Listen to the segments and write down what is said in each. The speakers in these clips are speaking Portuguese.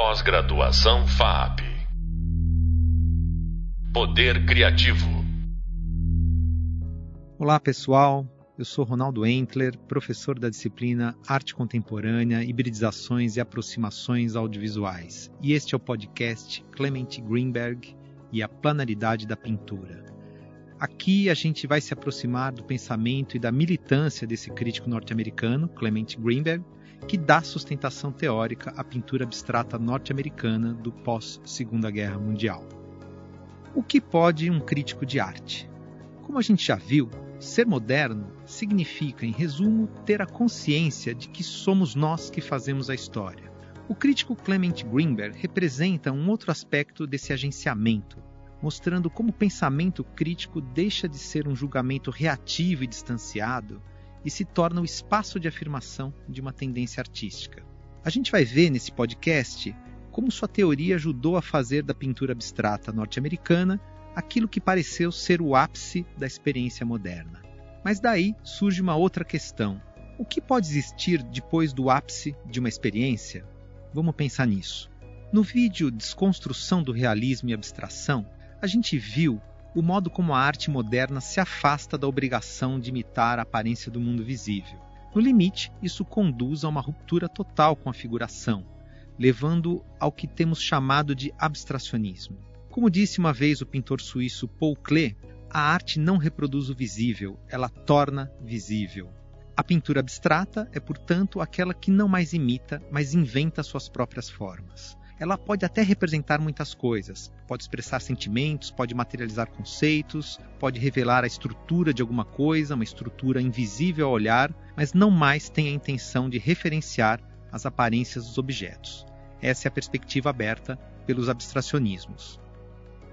Pós-graduação FAP. Poder Criativo. Olá, pessoal. Eu sou Ronaldo Entler, professor da disciplina Arte Contemporânea, Hibridizações e Aproximações Audiovisuais. E este é o podcast Clement Greenberg e a Planaridade da Pintura. Aqui a gente vai se aproximar do pensamento e da militância desse crítico norte-americano, Clement Greenberg, que dá sustentação teórica à pintura abstrata norte-americana do pós-Segunda Guerra Mundial. O que pode um crítico de arte? Como a gente já viu, Ser moderno significa, em resumo, ter a consciência de que somos nós que fazemos a história. O crítico Clement Greenberg representa um outro aspecto desse agenciamento, mostrando como o pensamento crítico deixa de ser um julgamento reativo e distanciado e se torna o espaço de afirmação de uma tendência artística. A gente vai ver nesse podcast como sua teoria ajudou a fazer da pintura abstrata norte-americana aquilo que pareceu ser o ápice da experiência moderna. Mas daí surge uma outra questão: o que pode existir depois do ápice de uma experiência? Vamos pensar nisso. No vídeo Desconstrução do Realismo e Abstração, a gente viu o modo como a arte moderna se afasta da obrigação de imitar a aparência do mundo visível. No limite, isso conduz a uma ruptura total com a figuração, levando ao que temos chamado de abstracionismo. Como disse uma vez o pintor suíço Paul Klee, a arte não reproduz o visível, ela torna visível. A pintura abstrata é, portanto, aquela que não mais imita, mas inventa suas próprias formas. Ela pode até representar muitas coisas, pode expressar sentimentos, pode materializar conceitos, pode revelar a estrutura de alguma coisa, uma estrutura invisível ao olhar, mas não mais tem a intenção de referenciar as aparências dos objetos. Essa é a perspectiva aberta pelos abstracionismos.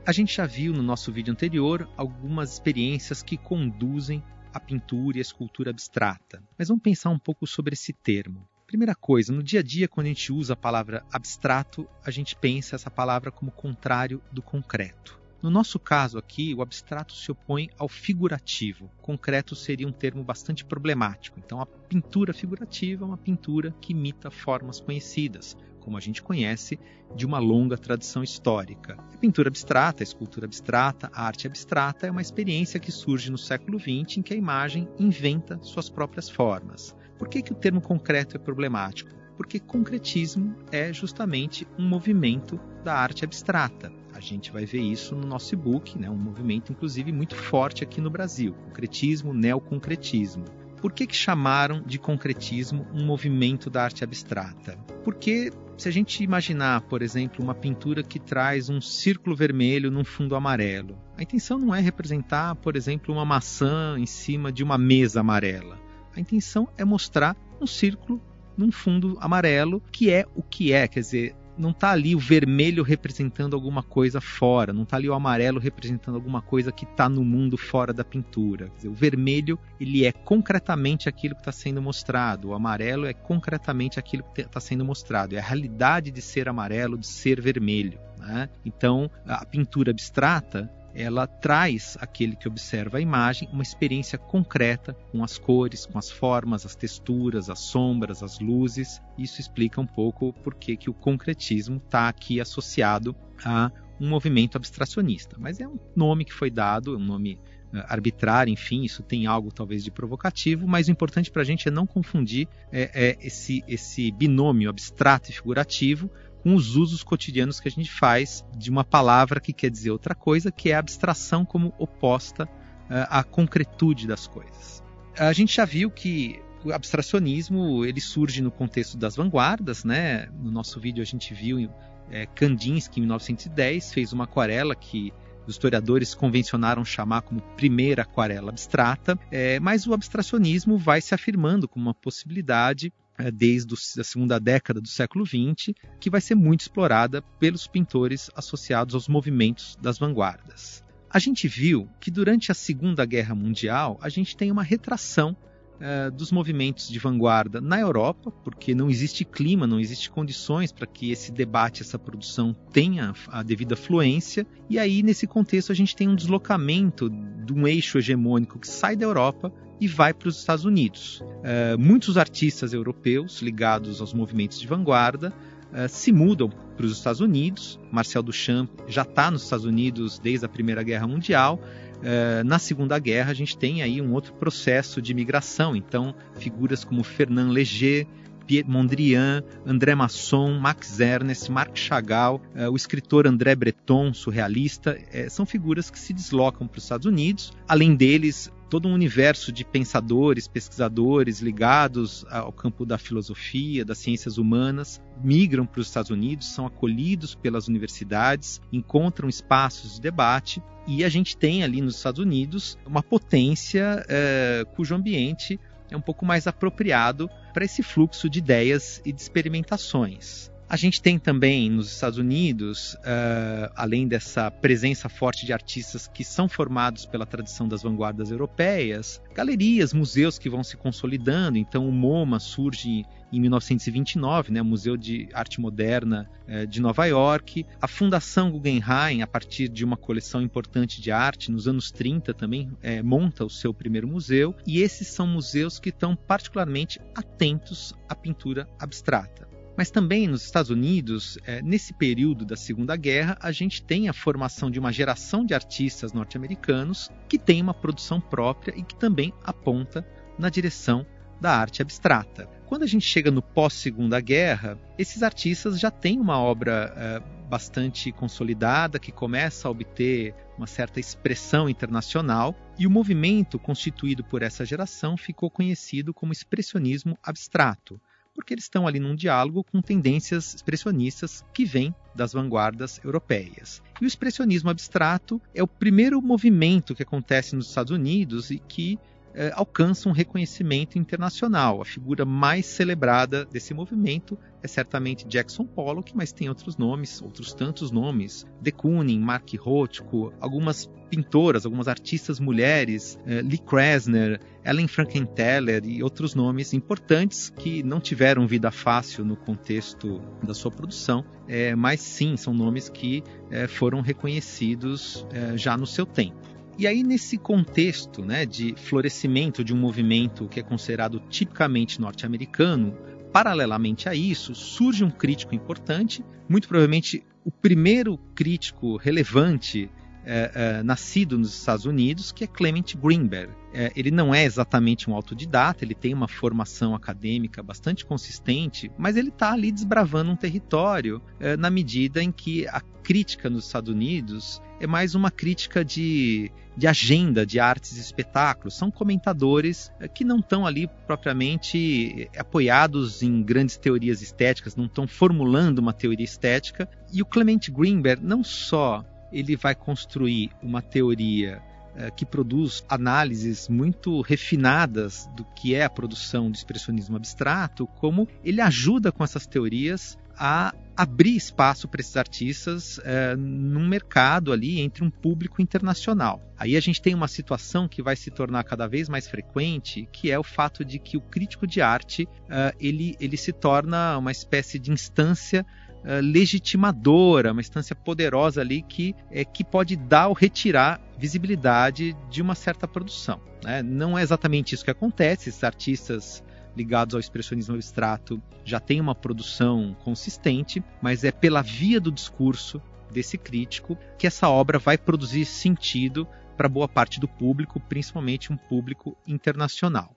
A gente já viu no nosso vídeo anterior algumas experiências que conduzem à pintura e à escultura abstrata. Mas vamos pensar um pouco sobre esse termo. Primeira coisa, no dia a dia, quando a gente usa a palavra abstrato, a gente pensa essa palavra como contrário do concreto. No nosso caso aqui, o abstrato se opõe ao figurativo. Concreto seria um termo bastante problemático. Então, a pintura figurativa é uma pintura que imita formas conhecidas, como a gente conhece, de uma longa tradição histórica. A pintura abstrata, a escultura abstrata, a arte abstrata é uma experiência que surge no século XX em que a imagem inventa suas próprias formas. Por que, que o termo concreto é problemático? Porque concretismo é justamente um movimento da arte abstrata. A gente vai ver isso no nosso e-book, né? um movimento inclusive muito forte aqui no Brasil, concretismo, neoconcretismo. Por que, que chamaram de concretismo um movimento da arte abstrata? Porque se a gente imaginar, por exemplo, uma pintura que traz um círculo vermelho num fundo amarelo, a intenção não é representar, por exemplo, uma maçã em cima de uma mesa amarela. A intenção é mostrar um círculo num fundo amarelo, que é o que é, quer dizer, não está ali o vermelho representando alguma coisa fora, não está ali o amarelo representando alguma coisa que está no mundo fora da pintura. Dizer, o vermelho ele é concretamente aquilo que está sendo mostrado, o amarelo é concretamente aquilo que está sendo mostrado, é a realidade de ser amarelo, de ser vermelho. Né? Então, a pintura abstrata ela traz aquele que observa a imagem uma experiência concreta com as cores, com as formas, as texturas, as sombras, as luzes. Isso explica um pouco por que, o concretismo está aqui associado a um movimento abstracionista. Mas é um nome que foi dado, um nome uh, arbitrário, enfim, isso tem algo talvez de provocativo, mas o importante para a gente é não confundir é, é, esse, esse binômio abstrato e figurativo com os usos cotidianos que a gente faz de uma palavra que quer dizer outra coisa, que é a abstração como oposta uh, à concretude das coisas. A gente já viu que o abstracionismo ele surge no contexto das vanguardas, né? No nosso vídeo a gente viu é, Kandinsky, em 1910, fez uma aquarela que os historiadores convencionaram chamar como primeira aquarela abstrata, é, mas o abstracionismo vai se afirmando como uma possibilidade desde a segunda década do século XX, que vai ser muito explorada pelos pintores associados aos movimentos das vanguardas. A gente viu que durante a Segunda Guerra Mundial a gente tem uma retração uh, dos movimentos de vanguarda na Europa, porque não existe clima, não existe condições para que esse debate, essa produção tenha a devida fluência. E aí, nesse contexto, a gente tem um deslocamento de um eixo hegemônico que sai da Europa e vai para os Estados Unidos. Uh, muitos artistas europeus ligados aos movimentos de vanguarda uh, se mudam para os Estados Unidos. Marcel Duchamp já está nos Estados Unidos desde a Primeira Guerra Mundial. Uh, na Segunda Guerra, a gente tem aí um outro processo de migração. Então, figuras como Fernand Léger, Pierre Mondrian, André Masson, Max Ernst, Marc Chagall, uh, o escritor André Breton, surrealista, uh, são figuras que se deslocam para os Estados Unidos. Além deles, todo um universo de pensadores, pesquisadores ligados ao campo da filosofia, das ciências humanas, migram para os Estados Unidos, são acolhidos pelas universidades, encontram espaços de debate e a gente tem ali nos Estados Unidos uma potência uh, cujo ambiente é um pouco mais apropriado para esse fluxo de ideias e de experimentações. A gente tem também nos Estados Unidos, uh, além dessa presença forte de artistas que são formados pela tradição das vanguardas europeias, galerias, museus que vão se consolidando. Então, o MoMA surge em 1929, né, Museu de Arte Moderna uh, de Nova York. A Fundação Guggenheim, a partir de uma coleção importante de arte, nos anos 30 também uh, monta o seu primeiro museu. E esses são museus que estão particularmente atentos à pintura abstrata. Mas também nos Estados Unidos, é, nesse período da Segunda Guerra, a gente tem a formação de uma geração de artistas norte-americanos que tem uma produção própria e que também aponta na direção da arte abstrata. Quando a gente chega no pós-Segunda Guerra, esses artistas já têm uma obra é, bastante consolidada, que começa a obter uma certa expressão internacional, e o movimento constituído por essa geração ficou conhecido como expressionismo abstrato porque eles estão ali num diálogo com tendências expressionistas que vêm das vanguardas europeias. E o expressionismo abstrato é o primeiro movimento que acontece nos Estados Unidos e que eh, alcança um reconhecimento internacional. A figura mais celebrada desse movimento é certamente Jackson Pollock, mas tem outros nomes, outros tantos nomes. De Kooning, Mark Rothko, algumas pintoras, algumas artistas mulheres, eh, Lee Krasner, Ellen Frankenthaler e outros nomes importantes que não tiveram vida fácil no contexto da sua produção, eh, mas sim são nomes que foram reconhecidos já no seu tempo. E aí, nesse contexto né, de florescimento de um movimento que é considerado tipicamente norte-americano, paralelamente a isso, surge um crítico importante, muito provavelmente o primeiro crítico relevante é, é, nascido nos Estados Unidos, que é Clement Greenberg. É, ele não é exatamente um autodidata, ele tem uma formação acadêmica bastante consistente, mas ele está ali desbravando um território é, na medida em que a crítica nos Estados Unidos é mais uma crítica de, de agenda de artes e espetáculos. São comentadores é, que não estão ali propriamente apoiados em grandes teorias estéticas, não estão formulando uma teoria estética. E o Clement Greenberg não só ele vai construir uma teoria uh, que produz análises muito refinadas do que é a produção do expressionismo abstrato, como ele ajuda com essas teorias a abrir espaço para esses artistas uh, num mercado ali entre um público internacional. Aí a gente tem uma situação que vai se tornar cada vez mais frequente, que é o fato de que o crítico de arte uh, ele, ele se torna uma espécie de instância uh, legitimadora, uma instância poderosa ali que, é, que pode dar ou retirar visibilidade de uma certa produção. Né? Não é exatamente isso que acontece, esses artistas ligados ao expressionismo abstrato já têm uma produção consistente, mas é pela via do discurso desse crítico que essa obra vai produzir sentido para boa parte do público, principalmente um público internacional.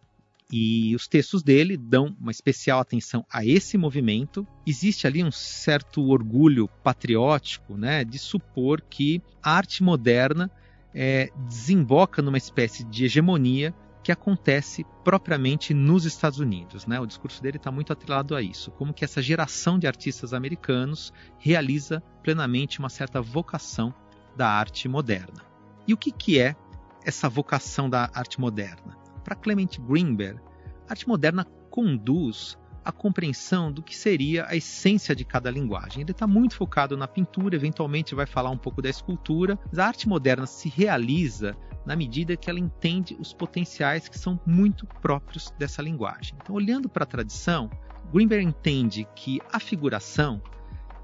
E os textos dele dão uma especial atenção a esse movimento. Existe ali um certo orgulho patriótico né, de supor que a arte moderna é, desemboca numa espécie de hegemonia que acontece propriamente nos Estados Unidos. Né? O discurso dele está muito atrelado a isso, como que essa geração de artistas americanos realiza plenamente uma certa vocação da arte moderna. E o que, que é essa vocação da arte moderna? Para Clement Greenberg, a arte moderna conduz à compreensão do que seria a essência de cada linguagem. Ele está muito focado na pintura, eventualmente vai falar um pouco da escultura, mas a arte moderna se realiza na medida que ela entende os potenciais que são muito próprios dessa linguagem. Então, olhando para a tradição, Greenberg entende que a figuração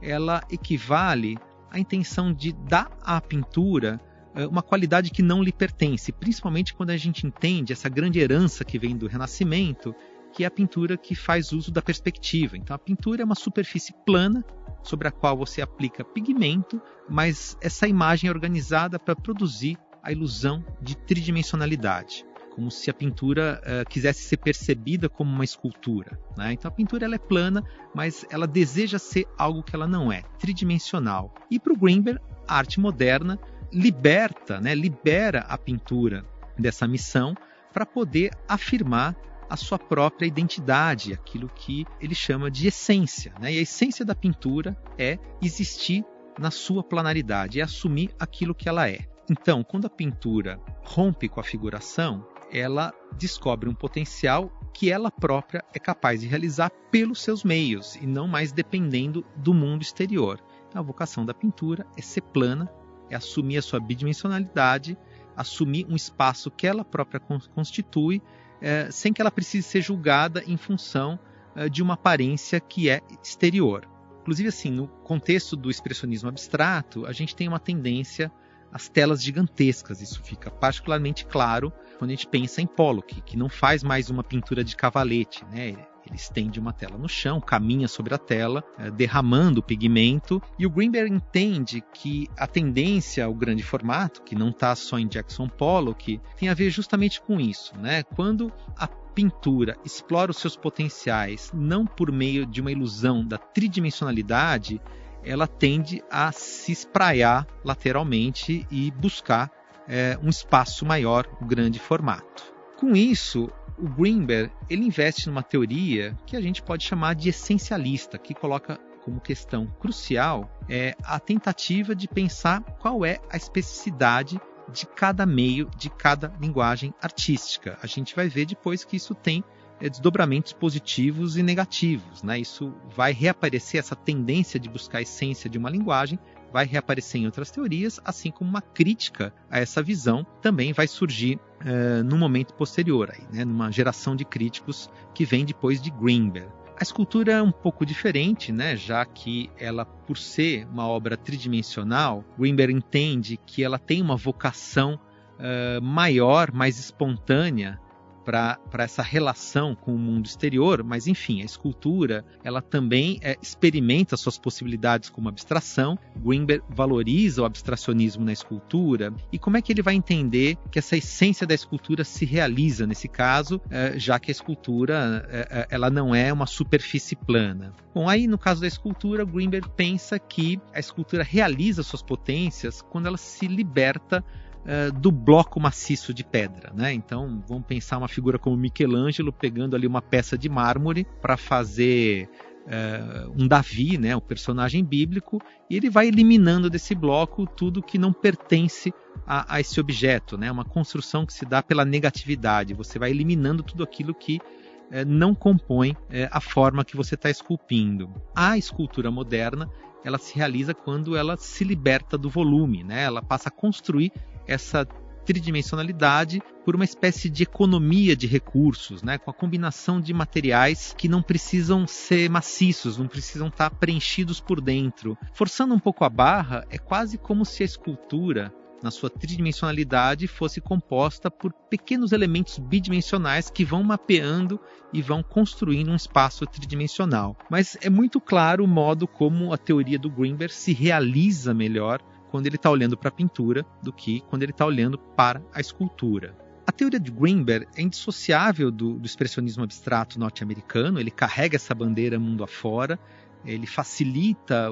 ela equivale à intenção de dar à pintura uma qualidade que não lhe pertence, principalmente quando a gente entende essa grande herança que vem do Renascimento, que é a pintura que faz uso da perspectiva. Então, a pintura é uma superfície plana sobre a qual você aplica pigmento, mas essa imagem é organizada para produzir a ilusão de tridimensionalidade como se a pintura uh, quisesse ser percebida como uma escultura. Né? Então a pintura ela é plana, mas ela deseja ser algo que ela não é, tridimensional. E para o Greenberg, a arte moderna liberta, né, libera a pintura dessa missão para poder afirmar a sua própria identidade, aquilo que ele chama de essência. Né? E a essência da pintura é existir na sua planaridade, é assumir aquilo que ela é. Então, quando a pintura rompe com a figuração, ela descobre um potencial que ela própria é capaz de realizar pelos seus meios e não mais dependendo do mundo exterior. Então, a vocação da pintura é ser plana, é assumir a sua bidimensionalidade, assumir um espaço que ela própria constitui, é, sem que ela precise ser julgada em função é, de uma aparência que é exterior. Inclusive, assim, no contexto do expressionismo abstrato, a gente tem uma tendência às telas gigantescas. Isso fica particularmente claro quando a gente pensa em Pollock, que não faz mais uma pintura de cavalete, né? Ele estende uma tela no chão, caminha sobre a tela, eh, derramando o pigmento. E o Greenberg entende que a tendência ao grande formato, que não está só em Jackson Pollock, tem a ver justamente com isso. Né? Quando a pintura explora os seus potenciais não por meio de uma ilusão da tridimensionalidade, ela tende a se espraiar lateralmente e buscar é, um espaço maior, o grande formato. Com isso, o Greenberg ele investe numa teoria que a gente pode chamar de essencialista, que coloca como questão crucial é a tentativa de pensar qual é a especificidade de cada meio, de cada linguagem artística. A gente vai ver depois que isso tem desdobramentos positivos e negativos. Né? Isso vai reaparecer, essa tendência de buscar a essência de uma linguagem vai reaparecer em outras teorias, assim como uma crítica a essa visão também vai surgir uh, no momento posterior, aí, né, numa geração de críticos que vem depois de Greenberg. A escultura é um pouco diferente, né, já que ela, por ser uma obra tridimensional, Greenberg entende que ela tem uma vocação uh, maior, mais espontânea para essa relação com o mundo exterior, mas enfim, a escultura ela também é, experimenta suas possibilidades como abstração. Greenberg valoriza o abstracionismo na escultura e como é que ele vai entender que essa essência da escultura se realiza nesse caso, é, já que a escultura é, é ela não é uma superfície plana. Bom, aí no caso da escultura, Greenberg pensa que a escultura realiza suas potências quando ela se liberta uh, do bloco maciço de pedra. Né? Então vamos pensar uma figura como Michelangelo pegando ali uma peça de mármore para fazer uh, um Davi, né, um personagem bíblico, e ele vai eliminando desse bloco tudo que não pertence a, a esse objeto, né? uma construção que se dá pela negatividade. Você vai eliminando tudo aquilo que uh, não compõe a forma que você está esculpindo. A escultura moderna ela se realiza quando ela se liberta do volume, né? Ela passa a construir essa tridimensionalidade por uma espécie de economia de recursos, né, com a combinação de materiais que não precisam ser maciços, não precisam estar preenchidos por dentro. Forçando um pouco a barra, é quase como se a escultura na sua tridimensionalidade fosse composta por pequenos elementos bidimensionais que vão mapeando e vão construindo um espaço tridimensional. Mas é muito claro o modo como a teoria do Greenberg se realiza melhor quando ele está olhando para a pintura do que quando ele está olhando para a escultura. A teoria de Greenberg é indissociável do, do expressionismo abstrato norte-americano, ele carrega essa bandeira mundo afora, ele facilita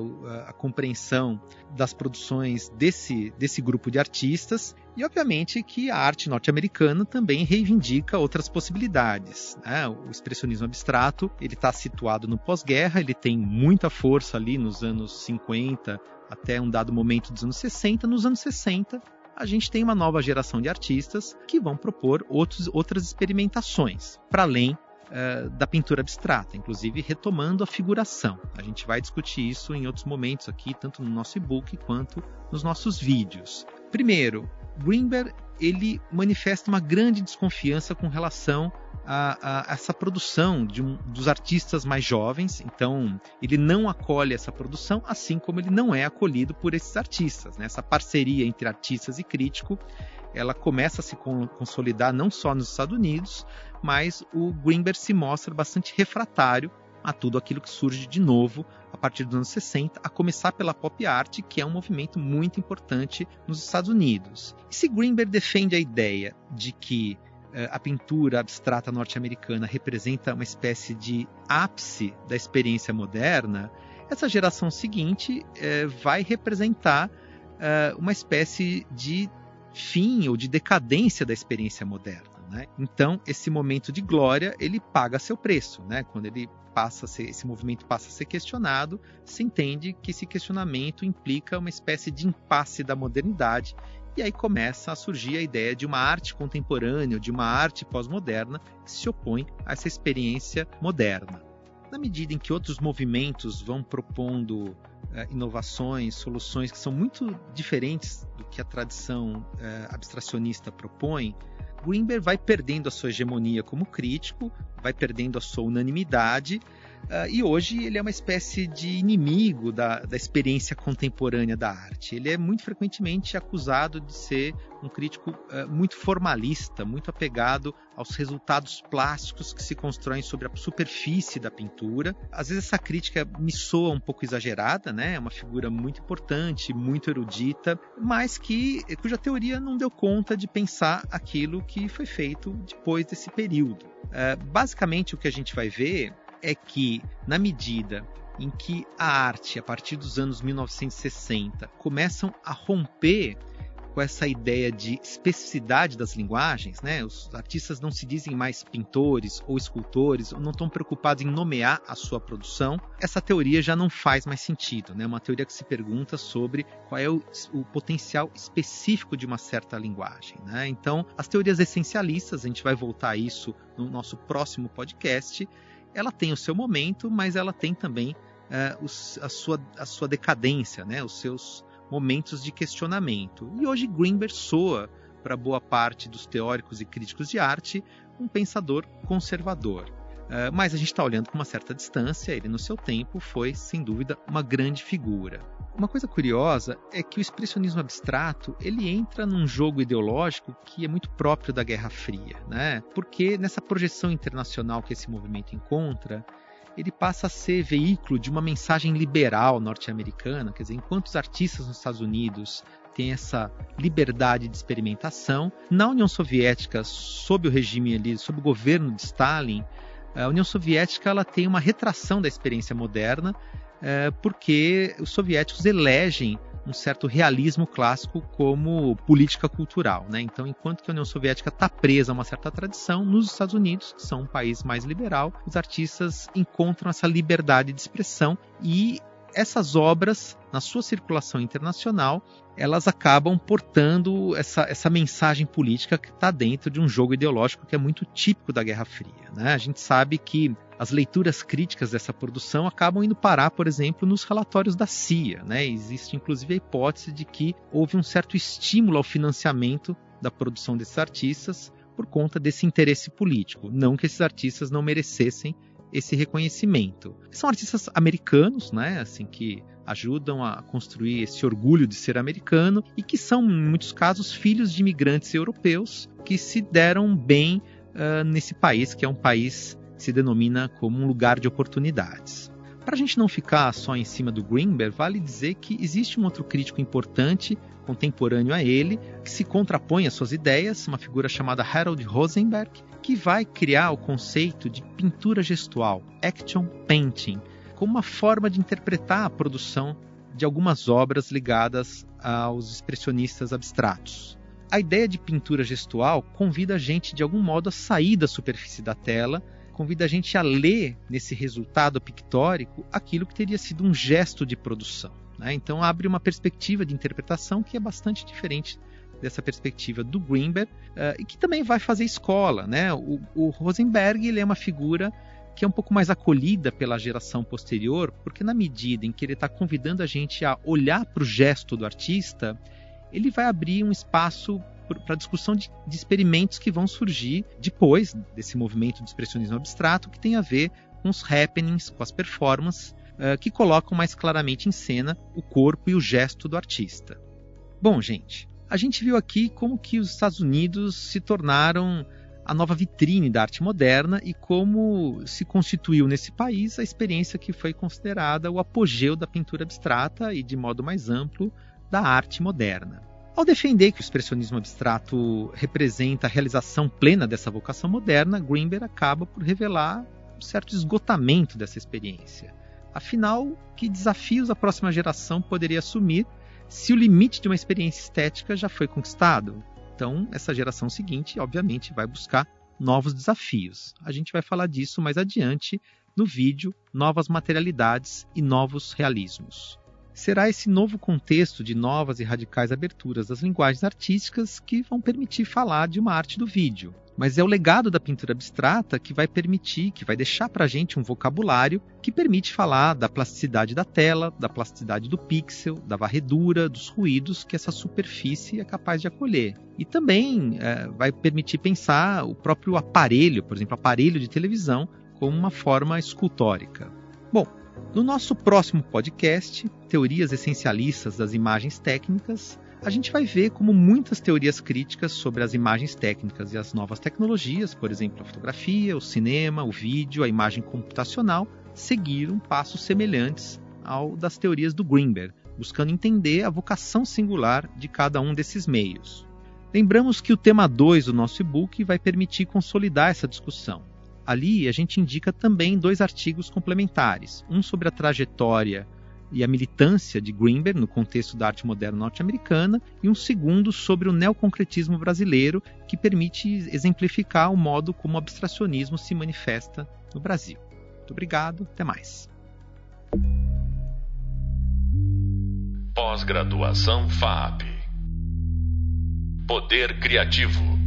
a compreensão das produções desse, desse grupo de artistas e, obviamente, que a arte norte-americana também reivindica outras possibilidades. Né? O expressionismo abstrato ele está situado no pós-guerra, ele tem muita força ali nos anos 50 até um dado momento dos anos 60. Nos anos 60, a gente tem uma nova geração de artistas que vão propor outros, outras experimentações, para além uh, da pintura abstrata, inclusive retomando a figuração. A gente vai discutir isso em outros momentos aqui, tanto no nosso e-book quanto nos nossos vídeos. Primeiro, Greenberg ele manifesta uma grande desconfiança com relação a, a essa produção um, dos artistas mais jovens. Então, ele não acolhe essa produção, assim como ele não é acolhido por esses artistas. Né? Essa parceria entre artistas e crítico ela começa a se consolidar não só nos Estados Unidos, mas o Greenberg se mostra bastante refratário a tudo aquilo que surge de novo a partir dos anos 60, a começar pela pop art, que é um movimento muito importante nos Estados Unidos. E se Greenberg defende a ideia de que a pintura abstrata norte-americana representa uma espécie de ápice da experiência moderna, essa geração seguinte uh, vai representar uh, uma espécie de fim ou de decadência da experiência moderna. Né? Então, esse momento de glória ele paga seu preço, né? Quando ele passa ser, esse movimento passa a ser questionado, se entende que esse questionamento implica uma espécie de impasse da modernidade e aí começa a surgir a ideia de uma arte contemporânea, de uma arte pós-moderna que se opõe a essa experiência moderna. Na medida em que outros movimentos vão propondo uh, inovações, soluções que são muito diferentes do que a tradição uh, abstracionista propõe, Greenberg vai perdendo a sua hegemonia como crítico, vai perdendo a sua unanimidade, uh, e hoje ele é uma espécie de inimigo da, da experiência contemporânea da arte. Ele é muito frequentemente acusado de ser um crítico uh, muito formalista, muito apegado aos resultados plásticos que se constroem sobre a superfície da pintura. Às vezes essa crítica me soa um pouco exagerada, né? É uma figura muito importante, muito erudita, mas que cuja teoria não deu conta de pensar aquilo que foi feito depois desse período. Uh, basicamente o que a gente vai ver é que na medida em que a arte, a partir dos anos 1960, começam a romper com essa ideia de especificidade das linguagens, né? Os artistas não se dizem mais pintores ou escultores, ou não estão preocupados em nomear a sua produção. Essa teoria já não faz mais sentido, né? Uma teoria que se pergunta sobre qual é o, o potencial específico de uma certa linguagem, né? Então, as teorias essencialistas, a gente vai voltar a isso no nosso próximo podcast. Ela tem o seu momento, mas ela tem também os, a, sua, a sua decadência, né? Os seus momentos de questionamento. E hoje Greenberg soa, para boa parte dos teóricos e críticos de arte, um pensador conservador. Uh, mas a gente está olhando com uma certa distância, ele no seu tempo foi, sem dúvida, uma grande figura. Uma coisa curiosa é que o expressionismo abstrato ele entra num jogo ideológico que é muito próprio da Guerra Fria, né? Porque nessa projeção internacional que esse movimento encontra, ele passa a ser veículo de uma mensagem liberal norte-americana, quer dizer, enquanto os artistas nos Estados Unidos têm essa liberdade de experimentação, na União Soviética, sob o regime ali, sob o governo de Stalin, a União Soviética ela tem uma retração da experiência moderna, porque os soviéticos elegem um certo realismo clássico como política cultural. Né? Então, enquanto que a União Soviética está presa a uma certa tradição, nos Estados Unidos, que são um país mais liberal, os artistas encontram essa liberdade de expressão e essas obras, na sua circulação internacional, elas acabam portando essa, essa mensagem política que está dentro de um jogo ideológico que é muito típico da Guerra Fria. Né? A gente sabe que as leituras críticas dessa produção acabam indo parar, por exemplo, nos relatórios da CIA. Né? Existe inclusive a hipótese de que houve um certo estímulo ao financiamento da produção desses artistas por conta desse interesse político. Não que esses artistas não merecessem esse reconhecimento. São artistas americanos, né, assim que ajudam a construir esse orgulho de ser americano e que são, em muitos casos, filhos de imigrantes europeus que se deram bem uh, nesse país, que é um país que se denomina como um lugar de oportunidades. Para a gente não ficar só em cima do Greenberg, vale dizer que existe um outro crítico importante, contemporâneo a ele, que se contrapõe às suas ideias, uma figura chamada Harold Rosenberg, que vai criar o conceito de pintura gestual, action painting, como uma forma de interpretar a produção de algumas obras ligadas aos expressionistas abstratos. A ideia de pintura gestual convida a gente de algum modo a sair da superfície da tela, convida a gente a ler nesse resultado pictórico aquilo que teria sido um gesto de produção. Né? Então abre uma perspectiva de interpretação que é bastante diferente dessa perspectiva do Greenberg uh, e que também vai fazer escola, né? O, o Rosenberg ele é uma figura que é um pouco mais acolhida pela geração posterior, porque na medida em que ele está convidando a gente a olhar para o gesto do artista, ele vai abrir um espaço para discussão de, de, experimentos que vão surgir depois desse movimento de expressionismo abstrato, que tem a ver com os happenings, com as performances, uh, que colocam mais claramente em cena o corpo e o gesto do artista. Bom, gente, a gente viu aqui como que os Estados Unidos se tornaram a nova vitrine da arte moderna e como se constituiu nesse país a experiência que foi considerada o apogeu da pintura abstrata e, de modo mais amplo, da arte moderna. Ao defender que o expressionismo abstrato representa a realização plena dessa vocação moderna, Greenberg acaba por revelar um certo esgotamento dessa experiência. Afinal, que desafios a próxima geração poderia assumir se o limite de uma experiência estética já foi conquistado? Então, essa geração seguinte, obviamente, vai buscar novos desafios. A gente vai falar disso mais adiante no vídeo Novas Materialidades e Novos Realismos. Será esse novo contexto de novas e radicais aberturas das linguagens artísticas que vão permitir falar de uma arte do vídeo, mas é o legado da pintura abstrata que vai permitir, que vai deixar para a gente um vocabulário que permite falar da plasticidade da tela, da plasticidade do pixel, da varredura, dos ruídos que essa superfície é capaz de acolher. E também é, vai permitir pensar o próprio aparelho, por exemplo, aparelho de televisão, como uma forma escultórica. No nosso próximo podcast, Teorias Essencialistas das Imagens Técnicas, a gente vai ver como muitas teorias críticas sobre as imagens técnicas e as novas tecnologias, por exemplo, a fotografia, o cinema, o vídeo, a imagem computacional, seguiram passos semelhantes ao das teorias do Greenberg, buscando entender a vocação singular de cada um desses meios. Lembramos que o tema 2 do nosso e-book vai permitir consolidar essa discussão. Ali a gente indica também dois artigos complementares, um sobre a trajetória e a militância de Greenberg no contexto da arte moderna norte-americana, e um segundo sobre o neoconcretismo brasileiro, que permite exemplificar o modo como o abstracionismo se manifesta no Brasil. Muito obrigado, até mais. Pós-graduação FAP Poder Criativo